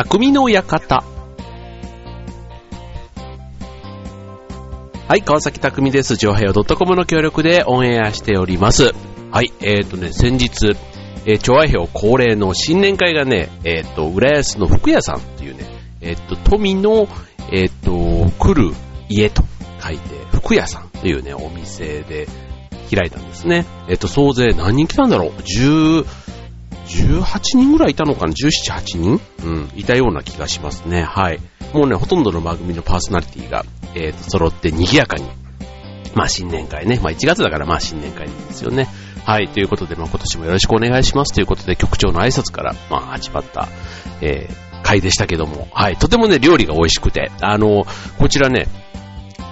匠の館。はい、川崎匠です。上平洋 .com の協力でオンエアしております。はい、えっ、ー、とね、先日、えー、調和表恒例の新年会がね、えっ、ー、と、浦安の服屋さんっていうね、えっ、ー、と、富の、えっ、と、来る家と書いて、服屋さんというね、お店で開いたんですね。えっ、と、総勢何人来たんだろう ?10、18人ぐらいいたのかな ?17、8人？うん、いたような気がしますね。はい。もうね、ほとんどの番組のパーソナリティが、えっ、ー、と、揃って賑やかに、まあ新年会ね、まあ1月だからまあ新年会ですよね。はい、ということで、まあ今年もよろしくお願いしますということで、局長の挨拶から、まあ始まった、えー、会でしたけども、はい、とてもね、料理が美味しくて、あの、こちらね、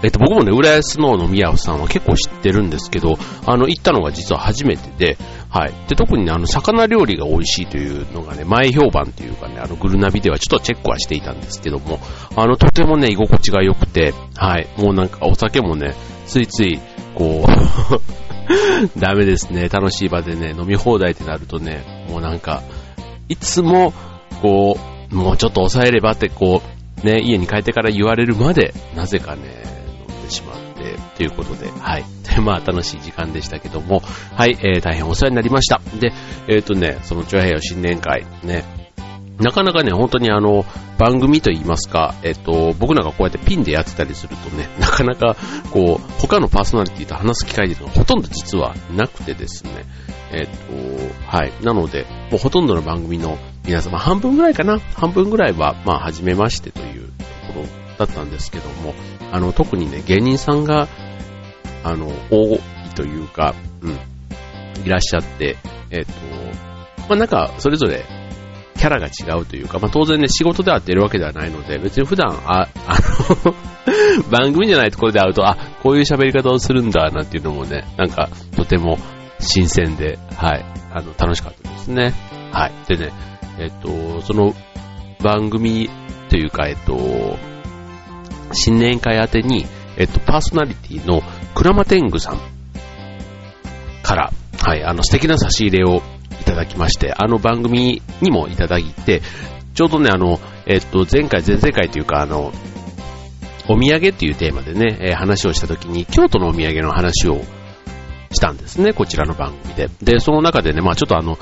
えっと、僕もね、浦安の飲み屋さんは結構知ってるんですけど、あの、行ったのが実は初めてで、はい。で、特にね、あの、魚料理が美味しいというのがね、前評判というかね、あの、グルナビではちょっとチェックはしていたんですけども、あの、とてもね、居心地が良くて、はい。もうなんか、お酒もね、ついつい、こう ダメですね。楽しい場でね、飲み放題ってなるとね、もうなんか、いつも、こう、もうちょっと抑えればって、こう、ね、家に帰ってから言われるまで、なぜかね、てしまって、ということで、はい。まあ、楽しい時間でしたけども、はい、えー、大変お世話になりました。で、えっ、ー、とね、その長平洋新年会、ね、なかなかね、本当にあの、番組といいますか、えっと、僕なんかこうやってピンでやってたりするとね、なかなか、こう、他のパーソナリティと話す機会っていうのがほとんど実はなくてですね、えっと、はい。なので、もうほとんどの番組の皆様、半分ぐらいかな？半分ぐらいは、まあ、初めましてというところだったんですけども、あの、特にね、芸人さんが、あの、多いというか、うん、いらっしゃって、えっ、と、まあ、なんか、それぞれ、キャラが違うというか、まあ、当然ね、仕事で会ってるわけではないので、別に普段、あ、あの 番組じゃないところで会うと、あ、こういう喋り方をするんだ、なんていうのもね、なんか、とても新鮮で、はい、あの、楽しかったですね。はい。でね、えっと、その番組というか、えっと、新年会宛てに、えっと、パーソナリティのクラマテングさんから、はい、あの、素敵な差し入れをいただきまして、あの番組にもいただいて、ちょうどね、あの、えっと、前回、前々回というか、あの、お土産っていうテーマでね、えー、話をしたときに、京都のお土産の話をしたんですね、こちらの番組で。で、その中でね、まあちょっとあの、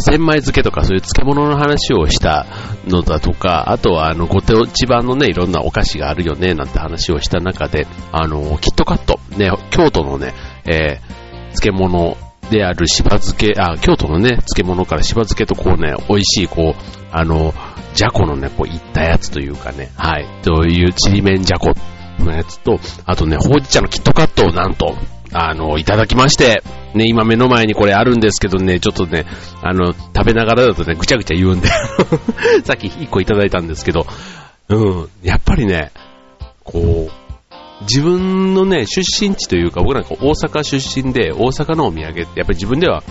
千枚漬けとかそういう漬物の話をしたのだとか、あとはあの、ご当地版のね、いろんなお菓子があるよね、なんて話をした中で、あの、キットカット、ね、京都のね、えー、漬物であるしば漬け、あ、京都のね、漬物からしば漬けとこうね、美味しい、こう、あの、じゃこのね、こう、いったやつというかね、はい、というちりめんじゃこのやつと、あとね、ほうじ茶のキットカットをなんと、あの、いただきまして、ね、今目の前にこれあるんですけどね、ちょっとね、あの、食べながらだとね、ぐちゃぐちゃ言うんで さっき1個いただいたんですけど、うん、やっぱりね、こう、自分のね、出身地というか、僕なんか大阪出身で、大阪のお土産って、やっぱり自分では、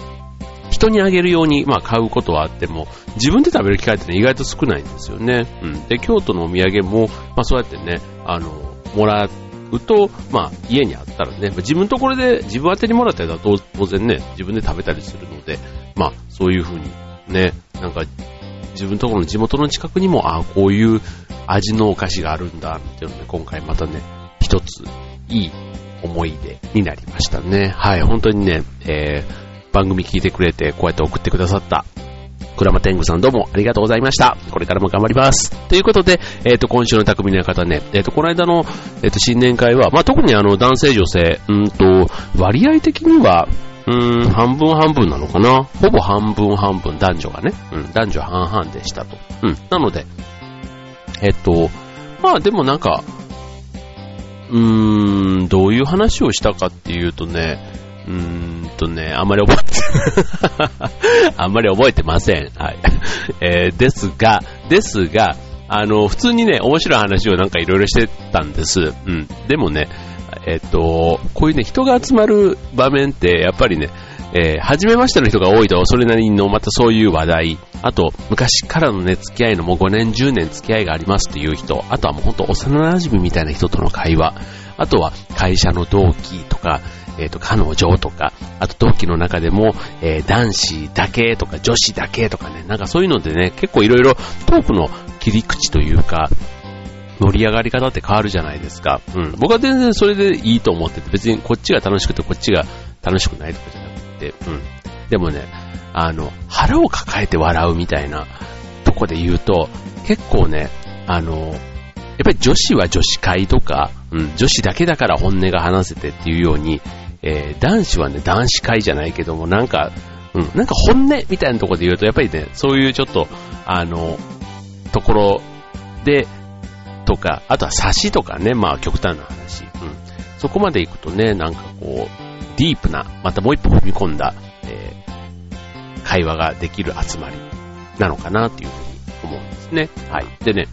人にあげるように、まあ、買うことはあっても、自分で食べる機会って、ね、意外と少ないんですよね。うん。で、京都のお土産も、まあ、そうやってね、あの、もらって、と、まあ、家にあったらね、自分ところで自分宛てにもらったら当然ね、自分で食べたりするので、まあ、そういう風にね、なんか、自分ところの地元の近くにも、ああ、こういう味のお菓子があるんだ、っていうので、今回またね、一つ、いい思い出になりましたね。はい、本当にね、えー、番組聞いてくれて、こうやって送ってくださったクラマテングさんどうもありがとうございました。これからも頑張ります。ということで、えっ、ー、と、今週の匠の方ね、えっ、ー、と、この間の、えっ、ー、と、新年会は、まあ、特にあの、男性女性、うんと、割合的には、うーん、半分半分なのかなほぼ半分半分、男女がね。うん、男女半々でしたと。うん、なので、えっと、まあでもなんか、うーん、どういう話をしたかっていうとね、うーんとね、あんまり覚えて、あんまり覚えてません。はい。えー、ですが、ですが、あの、普通にね、面白い話をなんかいろいろしてたんです。うん。でもね、えっと、こういうね、人が集まる場面って、やっぱりね、えー、初めましての人が多いと、それなりのまたそういう話題、あと、昔からのね、付き合いのもう5年、10年付き合いがありますっていう人、あとはもうほんと幼馴染みたいな人との会話、あとは会社の同期とか、えっ、ー、と、彼女とか、あと同期の中でも、えー、男子だけとか女子だけとかね、なんかそういうのでね、結構いろいろトークの切り口というか、盛り上がり方って変わるじゃないですか。うん。僕は全然それでいいと思ってて、別にこっちが楽しくてこっちが楽しくないとかじゃなくて、うん。でもね、あの、腹を抱えて笑うみたいなとこで言うと、結構ね、あの、やっぱり女子は女子会とか、うん、女子だけだから本音が話せてっていうように、えー、男子はね、男子会じゃないけども、なんか、うん、なんか本音みたいなところで言うと、やっぱりね、そういうちょっと、あの、ところで、とか、あとは差しとかね、まあ極端な話。うん。そこまで行くとね、なんかこう、ディープな、またもう一歩踏み込んだ、えー、会話ができる集まりなのかなっていうふうに思うんですね。はい。でね、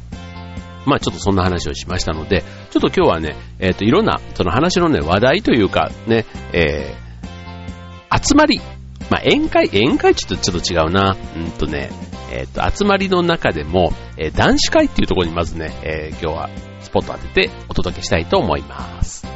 まあちょっとそんな話をしましたので、ちょっと今日はね、えっ、ー、と、いろんな、その話のね、話題というか、ね、えー、集まり、まあ宴会、宴会ちょっとちょっと違うな。うんとね、えっ、ー、と、集まりの中でも、えー、男子会っていうところにまずね、えー、今日はスポット当ててお届けしたいと思います。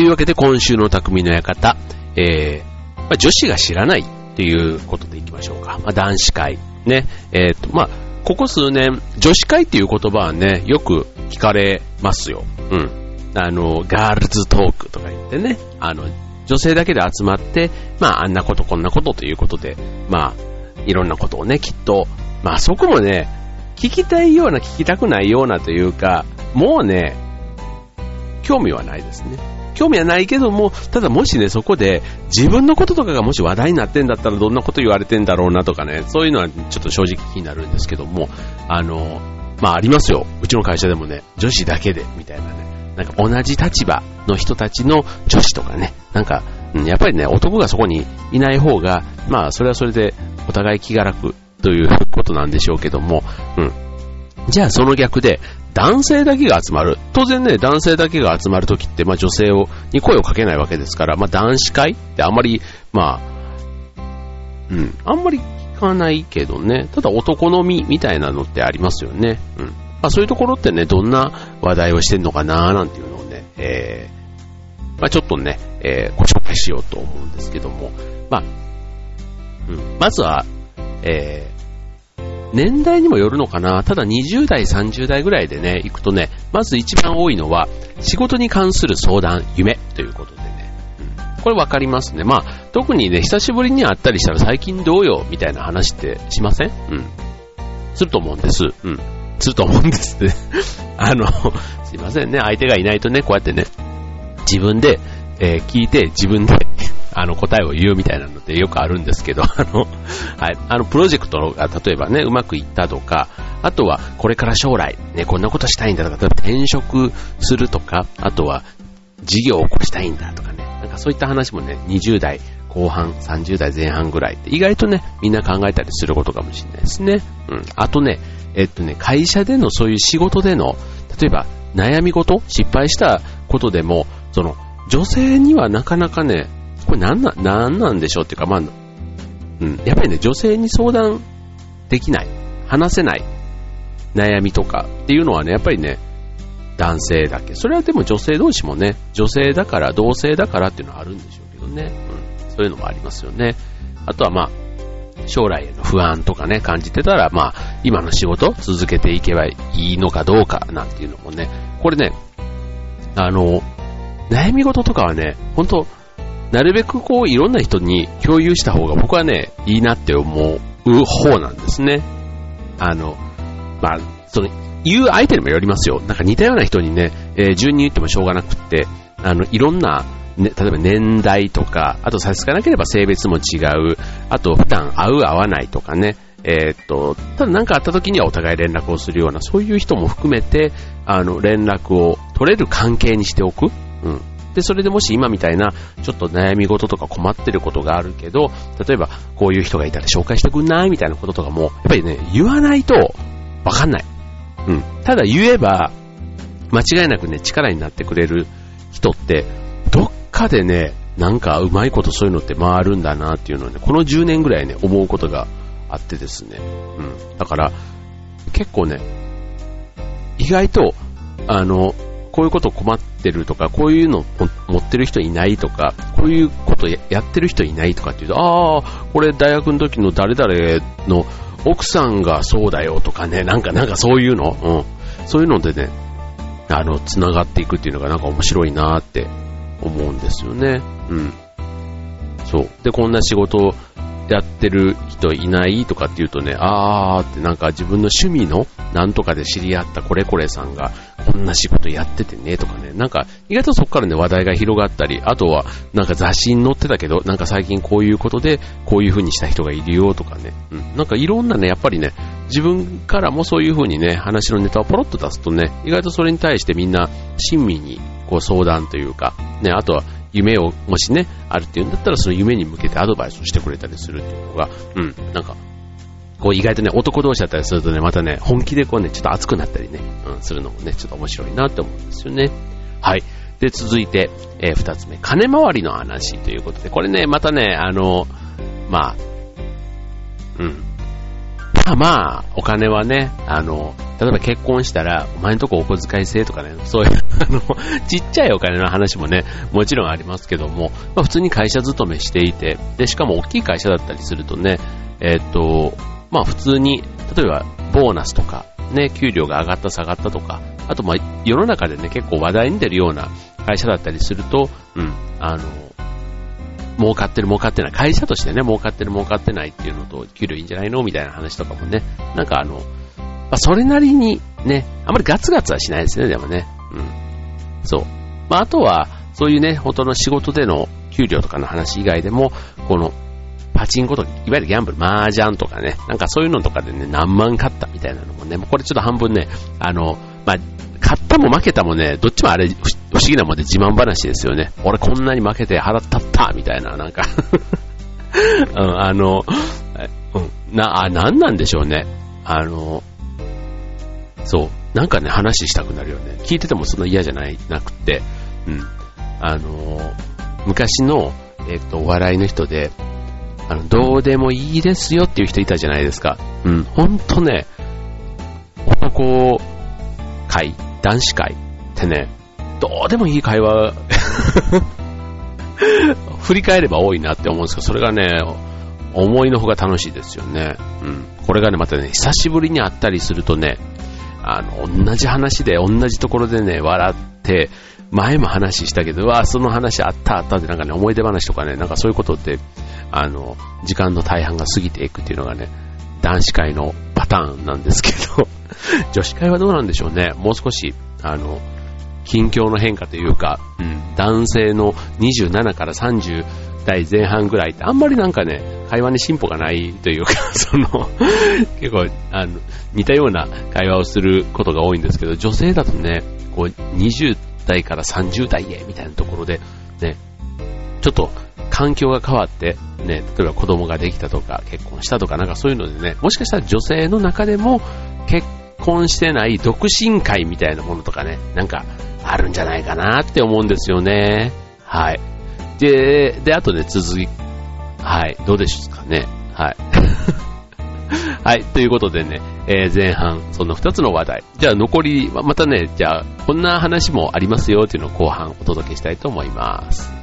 というわけで今週の匠の館、えー、まあ、女子が知らないっていうことでいきましょうか。まあ、男子会。ね。えっ、ー、と、まあ、ここ数年、女子会っていう言葉はね、よく聞かれますよ。うん。あの、ガールズトークとか言ってね、あの、女性だけで集まって、まあ、あんなことこんなことということで、まあ、いろんなことをね、きっと、まあ、そこもね、聞きたいような、聞きたくないようなというか、もうね、興味はないですね。興味はないけども、ただもしね、そこで自分のこととかがもし話題になってんだったらどんなこと言われてんだろうなとかね、そういうのはちょっと正直気になるんですけども、あの、まあありますよ。うちの会社でもね、女子だけで、みたいなね。なんか同じ立場の人たちの女子とかね、なんか、うん、やっぱりね、男がそこにいない方が、まあそれはそれでお互い気が楽ということなんでしょうけども、うん。じゃあその逆で、男性だけが集まる。当然ね、男性だけが集まるときって、まあ女性を、に声をかけないわけですから、まあ男子会ってあんまり、まあ、うん、あんまり聞かないけどね。ただ男のみみたいなのってありますよね。うん。まあそういうところってね、どんな話題をしてんのかなーなんていうのをね、えー、まあちょっとね、えー、ご紹介しようと思うんですけども、まあ、うん、まずは、えー、年代にもよるのかな。ただ20代、30代ぐらいでね、行くとね、まず一番多いのは、仕事に関する相談、夢ということでね。うん、これわかりますね。まあ、特にね、久しぶりに会ったりしたら最近どうよみたいな話ってしません？うん。すると思うんです。うん。すると思うんですね。あの、すいませんね。相手がいないとね、こうやってね、自分で、えー、聞いて自分であの、答えを言うみたいなのってよくあるんですけど、あの、はい、あの、プロジェクトが例えばね、うまくいったとか、あとは、これから将来、ね、こんなことしたいんだとか、例えば転職するとか、あとは、事業を起こしたいんだとかね、なんかそういった話もね、20代後半、30代前半ぐらいって意外とね、みんな考えたりすることかもしれないですね。うん。あとね、えっとね、会社でのそういう仕事での、例えば悩み事失敗したことでも、その、女性にはなかなかね、これなんな、なんなんでしょうっていうか、まあ、うん、やっぱりね、女性に相談できない、話せない悩みとかっていうのはね、やっぱりね、男性だけ。それはでも女性同士もね、女性だから、同性だからっていうのはあるんでしょうけどね。うん、そういうのもありますよね。あとはまあ、将来への不安とかね、感じてたら、まあ、今の仕事続けていけばいいのかどうかなんていうのもね、これね、あの、悩み事とかはね、本当なるべくこういろんな人に共有した方が僕はね、いいなって思う方なんですね。あの、まあ、その、言う相手にもよりますよ。なんか似たような人にね、えー、順に言ってもしょうがなくって、あの、いろんな、ね、例えば年代とか、あと差し支えなければ性別も違う、あと普段会う会わないとかね、えー、っと、ただ何かあった時にはお互い連絡をするような、そういう人も含めて、あの、連絡を取れる関係にしておく。うん。で、それでもし今みたいな、ちょっと悩み事とか困ってることがあるけど、例えば、こういう人がいたら紹介してくんないみたいなこととかも、やっぱりね、言わないと、わかんない。うん。ただ言えば、間違いなくね、力になってくれる人って、どっかでね、なんかうまいことそういうのって回るんだなっていうのをね、この10年ぐらいね、思うことがあってですね。うん。だから、結構ね、意外と、あの、こういうこと困ってるとか、こういうの持ってる人いないとか、こういうことやってる人いないとかっていうと、ああ、これ大学の時の誰々の奥さんがそうだよとかね、なんかなんかそういうの、うん。そういうのでね、あの、繋がっていくっていうのがなんか面白いなって思うんですよね。うん。そう。で、こんな仕事やってる人いないとかって言うとね、あーってなんか自分の趣味のなんとかで知り合ったこれこれさんがこんな仕事やっててねとかね、なんか意外とそこからね話題が広がったり、あとはなんか雑誌に載ってたけど、なんか最近こういうことでこういう風にした人がいるよとかね、うん、なんかいろんなね、やっぱりね、自分からもそういう風にね、話のネタをポロッと出すとね、意外とそれに対してみんな親身にこう相談というか、ね、あとは夢をもしね、あるっていうんだったらその夢に向けてアドバイスをしてくれたりするっていうのが、うん、なんか、こう意外とね、男同士だったりするとね、またね、本気でこうね、ちょっと熱くなったりね、うん、するのもね、ちょっと面白いなって思うんですよね。はい。で、続いて、えー、二つ目、金回りの話ということで、これね、またね、あの、まあ、うん。まあまあ、お金はね、あの、例えば結婚したら、お前んとこお小遣い制とかね、そういう、あの、ちっちゃいお金の話もね、もちろんありますけども、まあ普通に会社勤めしていて、で、しかも大きい会社だったりするとね、えっ、と、まあ普通に、例えばボーナスとか、ね、給料が上がった下がったとか、あとまあ世の中でね、結構話題に出るような会社だったりすると、うん、あの、儲かってる儲かってない、会社としてね、儲かってる儲かってないっていうのと、給料いいんじゃないのみたいな話とかもね、なんかあの、まあ、それなりにね、あまりガツガツはしないですね、でもね。うん。そう。まあ、あとは、そういうね、本当の仕事での給料とかの話以外でも、この、パチンコとか、いわゆるギャンブル、麻雀とかね、なんかそういうのとかでね、何万買ったみたいなのもね、これちょっと半分ね、あの、まあ、買ったも負けたもね、どっちもあれ、不思議なもんで自慢話ですよね。俺こんなに負けて払ったったみたいな、なんか うん、あの、うん、な、あ、なんなんでしょうね。あの、そう。なんかね、話したくなるよね。聞いててもそんな嫌じゃない、なくて。うん。あの、昔の、えっ、と、お笑いの人で、あの、どうでもいいですよっていう人いたじゃないですか。うん。ほんとね、男会、男子会ってね、どうでもいい会話 振り返れば多いなって思うんですけど、それがね、思いのほが楽しいですよね。うん。これがね、またね、久しぶりに会ったりするとね、あの、同じ話で、同じところでね、笑って、前も話したけど、わあその話あったあったってなんかね、思い出話とかね、なんかそういうことって、あの、時間の大半が過ぎていくっていうのがね、男子会のパターンなんですけど、女子会はどうなんでしょうね。もう少し、あの、近況の変化というか、うん、男性の27から30代前半ぐらいってあんまりなんかね、会話に進歩がないというか、その、結構、あの、似たような会話をすることが多いんですけど、女性だとね、こう、20代から30代へ、みたいなところで、ね、ちょっと、環境が変わって、ね、例えば子供ができたとか、結婚したとか、なんかそういうのでね、もしかしたら女性の中でも、結婚してない独身会みたいなものとかね、なんか、あるんじゃないかなって思うんですよね。はい。で、で、あとで続き、はい、どうでしょうかね。はい。はい、ということでね、えー、前半、その2つの話題。じゃあ残り、またね、じゃあ、こんな話もありますよっていうのを後半お届けしたいと思います。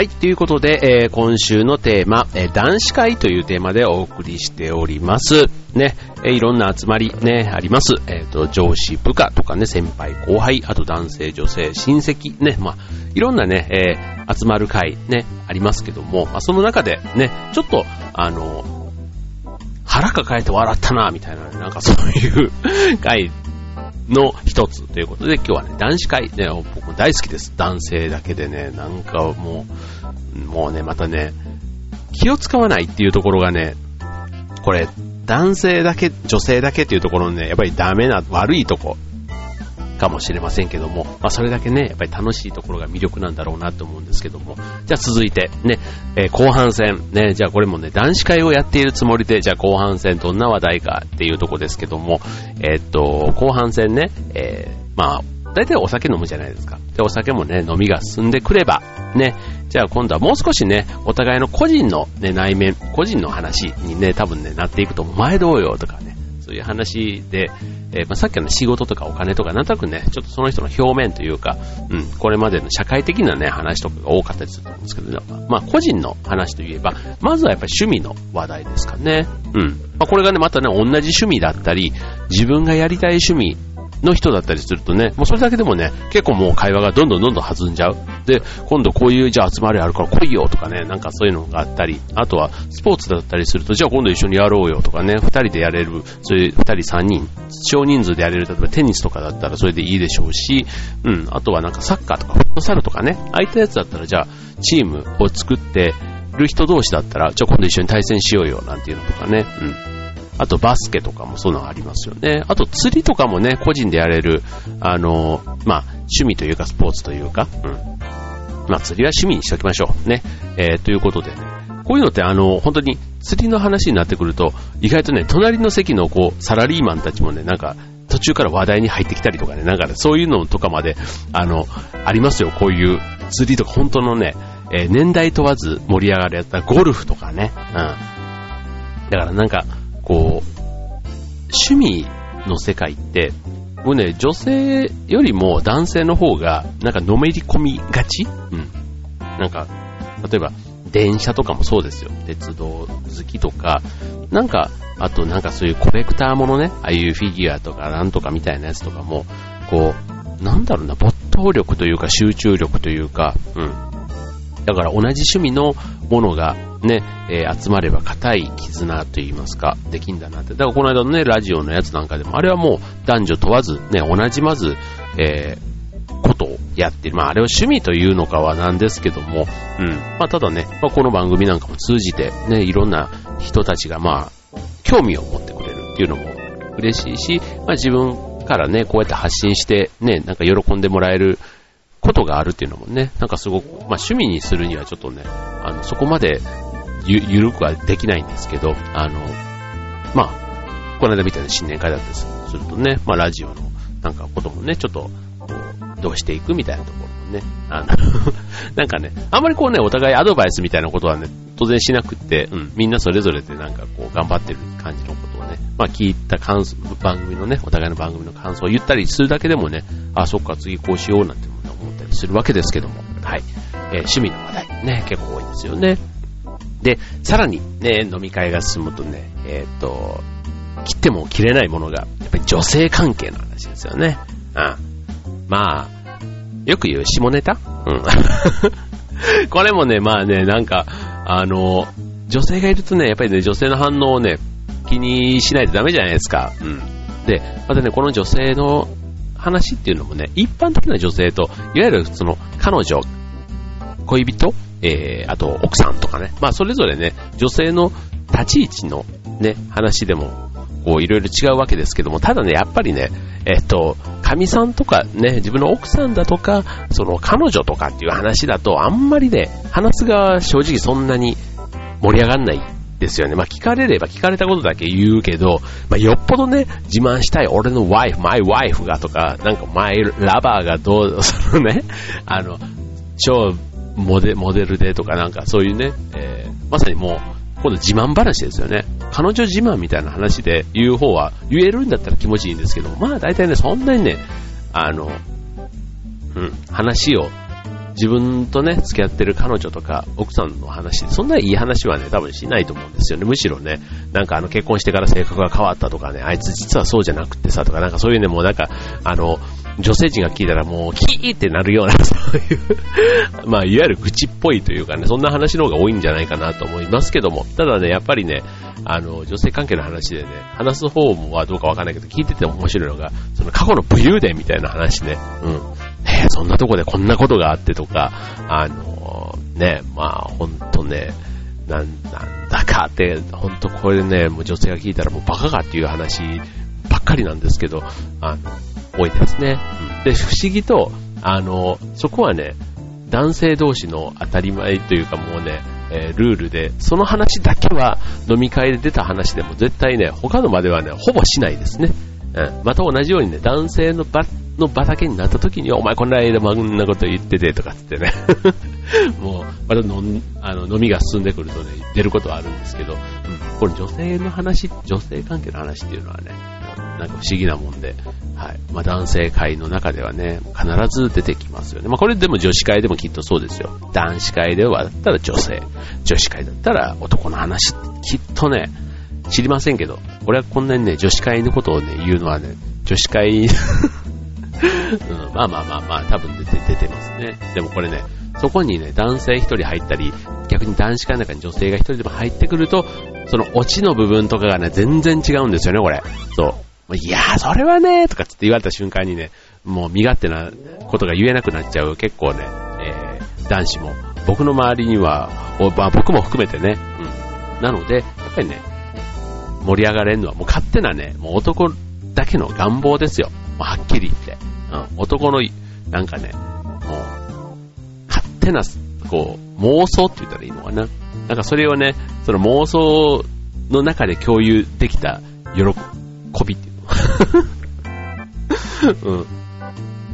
はい、ということで、えー、今週のテーマ、えー、男子会というテーマでお送りしております。ね、えー、いろんな集まりね、あります。えっ、と、上司、部下とかね、先輩、後輩、あと男性、女性、親戚、ね、まあ、いろんなね、え集まる会ね、ありますけども、まあ、その中でね、ちょっと、あの、腹抱えて笑ったな、みたいな、なんかそういう 会の一つということで、今日はね、男子会、ね、僕も大好きです。男性だけでね、なんかもう、もうね、またね、気を使わないっていうところがね、これ、男性だけ、女性だけっていうところのね、やっぱりダメな、悪いとこかもしれませんけども、まあ、それだけね、やっぱり楽しいところが魅力なんだろうなと思うんですけども、じゃあ続いて、ね、えー、後半戦、ね、じゃあこれもね、男子会をやっているつもりで、じゃあ後半戦どんな話題かっていうとこですけども、えー、っと、後半戦ね、えー、まあ、大体お酒飲むじゃないですか。で、お酒もね、飲みが進んでくれば、ね、じゃあ今度はもう少しね、お互いの個人のね、内面、個人の話にね、多分ね、なっていくと、前どうよとかね、そういう話で、えー、まあ、さっきの仕事とかお金とか、なんとなくね、ちょっとその人の表面というか、うん、これまでの社会的なね、話とかが多かったりすると思うんですけど、ね、まあ、個人の話といえば、まずはやっぱり趣味の話題ですかね。うん。まあ、これがね、またね、同じ趣味だったり、自分がやりたい趣味の人だったりするとね、もうそれだけでもね、結構もう会話がどんどんどんどん弾んじゃう。で、今度こういうじゃあ集まりあるから来いよとかね、なんかそういうのがあったり、あとはスポーツだったりすると、じゃあ今度一緒にやろうよとかね、二人でやれる、そういう二人三人、少人数でやれる、例えばテニスとかだったらそれでいいでしょうし、うん、あとはなんかサッカーとかフットサルとかね、空いったやつだったらじゃあチームを作ってる人同士だったら、じゃあ今度一緒に対戦しようよなんていうのとかね、うん。あとバスケとかもそういうのありますよね。あと釣りとかもね、個人でやれる、あの、まあ、趣味というかスポーツというか、うん。まあ、釣りは趣味にしておきましょう。ね。えー、ということでね、こういうのってあの、本当に釣りの話になってくると、意外とね、隣の席のこう、サラリーマンたちもね、なんか、途中から話題に入ってきたりとかね、なんかね、そういうのとかまで、あの、ありますよ、こういう釣りとか、本当のね、えー、年代問わず盛り上がるやったゴルフとかね、うん。だからなんか、こう、趣味の世界って、僕ね、女性よりも男性の方が、なんかのめり込みがち？うん。なんか、例えば、電車とかもそうですよ。鉄道好きとか、なんか、あとなんかそういうコレクターものね、ああいうフィギュアとかなんとかみたいなやつとかも、こう、なんだろうな、没頭力というか集中力というか、うん。だから同じ趣味のものがね、えー、集まれば硬い絆と言いますか、できんだなって。だからこの間のね、ラジオのやつなんかでも、あれはもう男女問わず、ね、同じまず、えー、ことをやってる。まあ、あれを趣味というのかはなんですけども、うん。まあ、ただね、まあ、この番組なんかも通じて、ね、いろんな人たちが、まあ、興味を持ってくれるっていうのも嬉しいし、まあ、自分からね、こうやって発信して、ね、なんか喜んでもらえることがあるっていうのもね、なんかすごく、まあ趣味にするにはちょっとね、あの、そこまでゆ、ゆるくはできないんですけど、あの、まあ、この間みたいな新年会だったりするとね、まあラジオのなんかこともね、ちょっと、こう、どうしていくみたいなところもね、あの なんかね、あんまりこうね、お互いアドバイスみたいなことはね、当然しなくって、うん、みんなそれぞれでなんかこう、頑張ってる感じのことをね、まあ聞いた感想、番組のね、お互いの番組の感想を言ったりするだけでもね、あ、そっか、次こうしようなんて思ったりするわけですけども、はい。えー、趣味の話題、ね、結構多いですよね。で、さらにね、飲み会が進むとね、えっ、ー、と、切っても切れないものが、やっぱり女性関係の話ですよね。うん。まあ、よく言う下ネタ？うん。これもね、まあね、なんか、あの、女性がいるとね、やっぱりね、女性の反応をね、気にしないとダメじゃないですか。うん。で、またね、この女性の話っていうのもね、一般的な女性と、いわゆるその、彼女、恋人えー、あと奥さんとかね、まあそれぞれね、女性の立ち位置のね、話でも、こういろいろ違うわけですけども、ただね、やっぱりね、えっと、神さんとかね、自分の奥さんだとか、その彼女とかっていう話だと、あんまりね、話すが正直そんなに盛り上がんないですよね。まあ聞かれれば聞かれたことだけ言うけど、まあよっぽどね、自慢したい俺のワイフ、マイワイフがとか、なんかマイラバーがどう、そのね、あの、超モデモデルでとかなんかそういうね、えー、まさにもう、今度自慢話ですよね。彼女自慢みたいな話で言う方は言えるんだったら気持ちいいんですけど、まあ大体ね、そんなにね、あの、うん、話を自分とね、付き合ってる彼女とか奥さんの話、そんないい話はね、多分しないと思うんですよね。むしろね、なんかあの結婚してから性格が変わったとかね、あいつ実はそうじゃなくてさとか、なんかそういうね、もうなんか、あの、女性陣が聞いたらもうキーってなるような、そういうまあ、いわゆる愚痴っぽいというかね、そんな話の方が多いんじゃないかなと思いますけども、ただね、やっぱりね、あの、女性関係の話でね、話す方もはどうかわかんないけど、聞いてて面白いのが、その過去の武勇伝みたいな話ね、うん。えー、そんなとこでこんなことがあってとか、あのー、ね、まあ、ほんとね、なん、なんだかって、ほんとこれでね、もう女性が聞いたらもうバカかっていう話ばっかりなんですけど、あの、多いですね。うん、で、不思議と、あの、そこはね、男性同士の当たり前というかもうね、えー、ルールで、その話だけは飲み会で出た話でも絶対ね、他の場ではね、ほぼしないですね。うん、また同じようにね、男性の場の場だけになった時に、お前こんな間もこんなこと言っててとかつってね、もう、また飲あの飲みが進んでくるとね、出ることはあるんですけど、うん、これ女性の話、女性関係の話っていうのはね、なんか不思議なもんで、はい。まあ、男性会の中ではね、必ず出てきますよね。まあ、これでも女子会でもきっとそうですよ。男子会ではだったら女性、女子会だったら男の話、きっとね、知りませんけど、俺はこんなにね、女子会のことをね、言うのはね、女子会 うん、まあまあまあまあ、多分出て、出てますね。でもこれね、そこにね、男性一人入ったり、逆に男子会の中に女性が一人でも入ってくると、そのオチの部分とかがね、全然違うんですよね、これ。そう。いやー、それはねー、とかって言われた瞬間にね、もう身勝手なことが言えなくなっちゃう結構ね、えー、男子も、僕の周りには、まあ、僕も含めてね、うん。なので、やっぱりね、盛り上がれるのはもう勝手なね、もう男だけの願望ですよ。もうはっきり言って。うん、男の、なんかね、もう、勝手な、こう、妄想って言ったらいいのかな。なんかそれをね、その妄想の中で共有できた喜びって うん。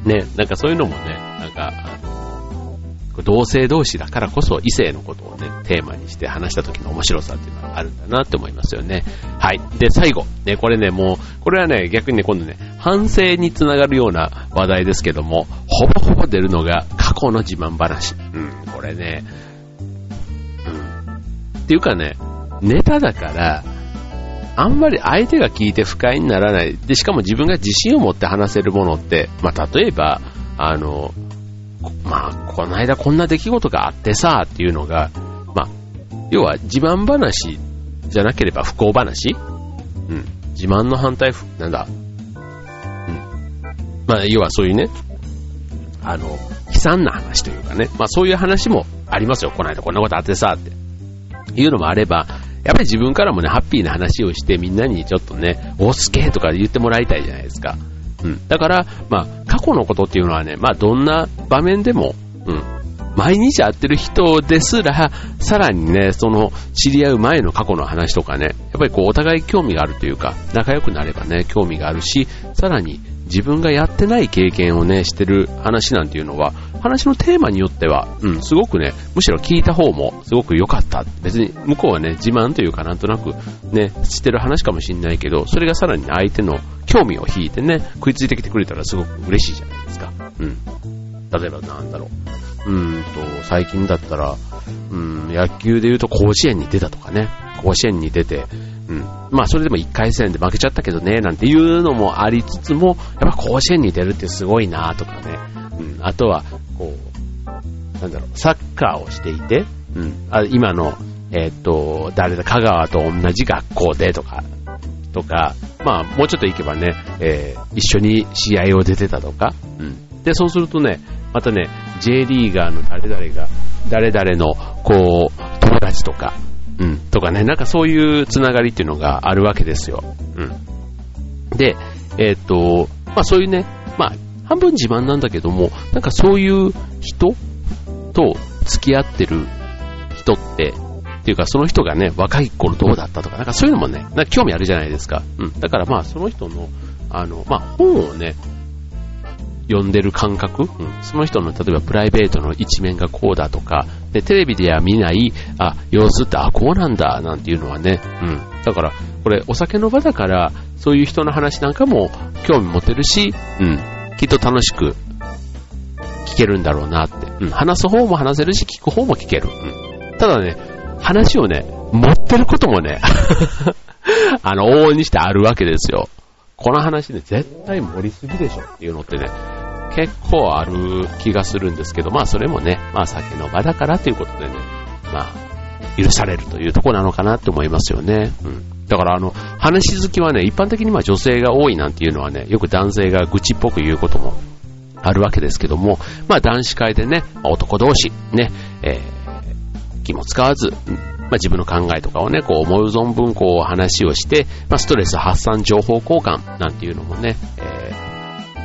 ね、なんかそういうのもね、なんか、あの、同性同士だからこそ異性のことをね、テーマにして話した時の面白さっていうのがあるんだなって思いますよね。はい。で、最後。ね、これね、もう、これはね、逆にね、今度ね、反省につながるような話題ですけども、ほぼほぼ出るのが過去の自慢話。うん、これね、っていうかね、ネタだから、あんまり相手が聞いて不快にならない。で、しかも自分が自信を持って話せるものって、まあ、例えば、あの、まあ、この間こんな出来事があってさ、っていうのが、まあ、要は自慢話じゃなければ不幸話うん。自慢の反対、なんだ。うん。まあ、要はそういうね、あの、悲惨な話というかね、まあそういう話もありますよ。この間こんなことあってさ、っていうのもあれば、やっぱり自分からもね、ハッピーな話をしてみんなにちょっとね、おすけとか言ってもらいたいじゃないですか。うん。だから、まあ、過去のことっていうのはね、まあ、どんな場面でも、うん。毎日会ってる人ですら、さらにね、その、知り合う前の過去の話とかね、やっぱりこう、お互い興味があるというか、仲良くなればね、興味があるし、さらに自分がやってない経験をね、してる話なんていうのは、話のテーマによっては、うん、すごくね、むしろ聞いた方もすごく良かった。別に向こうはね、自慢というかなんとなくね、知ってる話かもしんないけど、それがさらに相手の興味を引いてね、食いついてきてくれたらすごく嬉しいじゃないですか。うん。例えばなんだろう。うんと、最近だったら、うん、野球で言うと甲子園に出たとかね、甲子園に出て、うん。まあ、それでも1回戦で負けちゃったけどね、なんていうのもありつつも、やっぱ甲子園に出るってすごいなとかね。うん。あとは、こう、なんだろう、サッカーをしていて、うん。あ今の、えー、っと、誰だ、香川と同じ学校でとか、とか、まあ、もうちょっと行けばね、えー、一緒に試合を出てたとか、うん。で、そうするとね、またね、J リーガーの誰々が、誰々の、こう、友達とか、うん、とかね、なんかそういうつながりっていうのがあるわけですよ。うん。で、えー、っと、まあそういうね、まあ半分自慢なんだけども、なんかそういう人と付き合ってる人って、っていうかその人がね、若い頃どうだったとか、なんかそういうのもね、なんか興味あるじゃないですか。うん。だからまあその人の、あの、まあ本をね、読んでる感覚、うん、その人の例えばプライベートの一面がこうだとか、で、テレビでは見ない、あ、様子って、あ、こうなんだ、なんていうのはね、うん。だから、これ、お酒の場だから、そういう人の話なんかも興味持てるし、うん。きっと楽しく聞けるんだろうなって。うん。話す方も話せるし、聞く方も聞ける。うん。ただね、話をね、持ってることもね、あの、往々にしてあるわけですよ。この話ね、絶対盛りすぎでしょっていうのってね、結構ある気がするんですけど、まあそれもね、まあ酒の場だからということでね、まあ、許されるというとこなのかなって思いますよね。うん。だからあの、話好きはね、一般的にまあ女性が多いなんていうのはね、よく男性が愚痴っぽく言うこともあるわけですけども、まあ男子会でね、男同士、ね、えー、気も使わず、まあ、自分の考えとかをね、こう思う存分こう話をして、まあ、ストレス発散情報交換なんていうのもね、えー、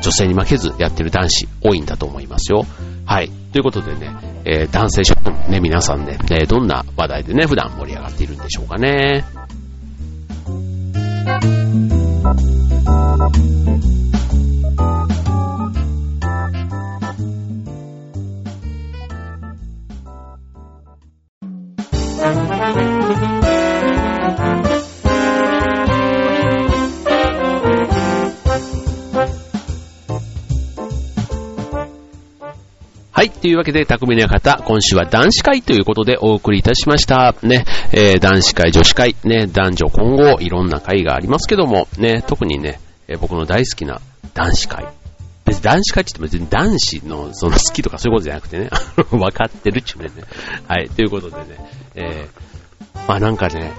女性に負けずやってる男子多いんだと思いますよ。はい。ということでね、えー、男性諸君ね、皆さんね、えー、どんな話題でね、普段盛り上がっているんでしょうかね。というわけで、匠の方、今週は男子会ということでお送りいたしました。ね、えー、男子会、女子会、ね、男女混合、いろんな会がありますけども、ね、特にね、えー、僕の大好きな男子会。別に男子会って言っても別に男子のその好きとかそういうことじゃなくてね、分かってるっちゅうね。はい。ということでね、えー、まあなんかね、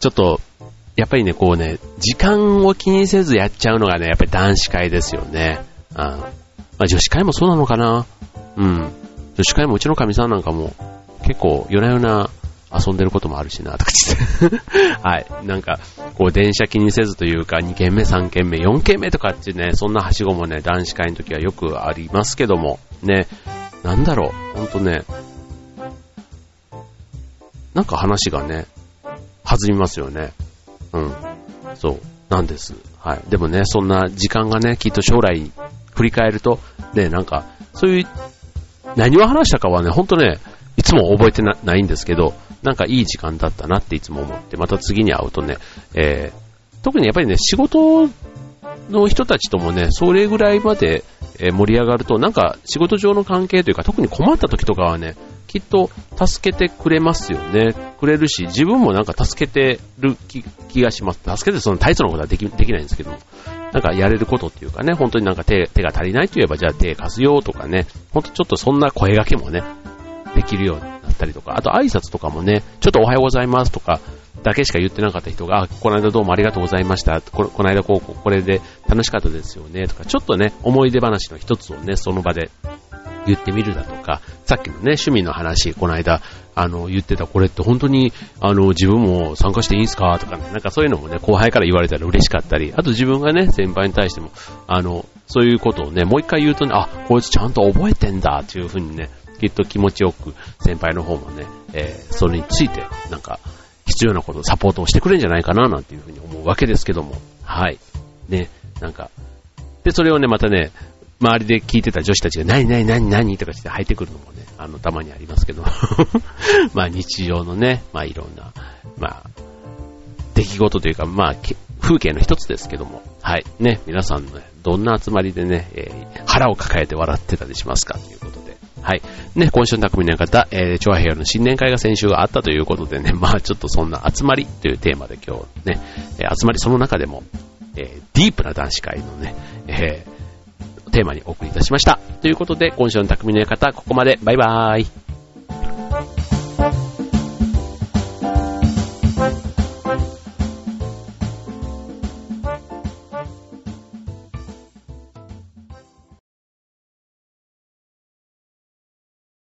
ちょっと、やっぱりね、こうね、時間を気にせずやっちゃうのがね、やっぱり男子会ですよね。うんまあ、女子会もそうなのかな？うん。女子会もうちの神さんなんかも結構夜な夜な遊んでることもあるしな、とか言って。はい。なんか、こう電車気にせずというか、2軒目、3軒目、4軒目とかってね、そんなはしごもね、男子会の時はよくありますけども、ね、なんだろう、ほんとね、なんか話がね、弾みますよね。うん。そう。なんです。はい。でもね、そんな時間がね、きっと将来振り返ると、ね、なんか、そういう、何を話したかはね、ほんとね、いつも覚えてないんですけど、なんかいい時間だったなっていつも思って、また次に会うとね、えー、特にやっぱりね、仕事の人たちともね、それぐらいまで盛り上がると、なんか仕事上の関係というか、特に困った時とかはね、きっと助けてくれますよね。くれるし、自分もなんか助けてる気がします。助けてその大層なことはできできないんですけど。なんかやれることっていうかね、本当になんか手手が足りないと言えば、じゃあ手貸すよとかね、ほんとちょっとそんな声掛けもね、できるようになったりとか、あと挨拶とかもね、ちょっとおはようございますとか、だけしか言ってなかった人が、あこの間どうもありがとうございました。ここの間こう、これで楽しかったですよね。とか、ちょっとね、思い出話の一つをね、その場で言ってみるだとか、さっきのね、趣味の話、この間、あの、言ってたこれって本当に、あの、自分も参加していいんすかとかね、なんかそういうのもね、後輩から言われたら嬉しかったり、あと自分がね、先輩に対しても、あの、そういうことをね、もう一回言うとね、あ、こいつちゃんと覚えてんだ、というふうにね、きっと気持ちよく、先輩の方もね、えー、それについて、なんか、必要なこと、サポートをしてくれるんじゃないかな、なんていうふうに思うわけですけども、はい。ね、なんか、で、それをね、またね、周りで聞いてた女子たちが、何何何何とかして入ってくるのもね、あの、たまにありますけど、まあ日常のね、まあいろんな、まあ、出来事というか、まあ、風景の一つですけども、はい、ね、皆さんの、ね、どんな集まりでね、えー、腹を抱えて笑ってたりしますかということで、はい。ね、今週の匠の方、えー、調和平和の新年会が先週あったということでね、まあちょっとそんな集まりというテーマで今日ね、えー、集まりその中でも、えー、ディープな男子会のね、えー、テーマにお送りいたしました。ということで、今週の匠の館、ここまで。バイバーイ。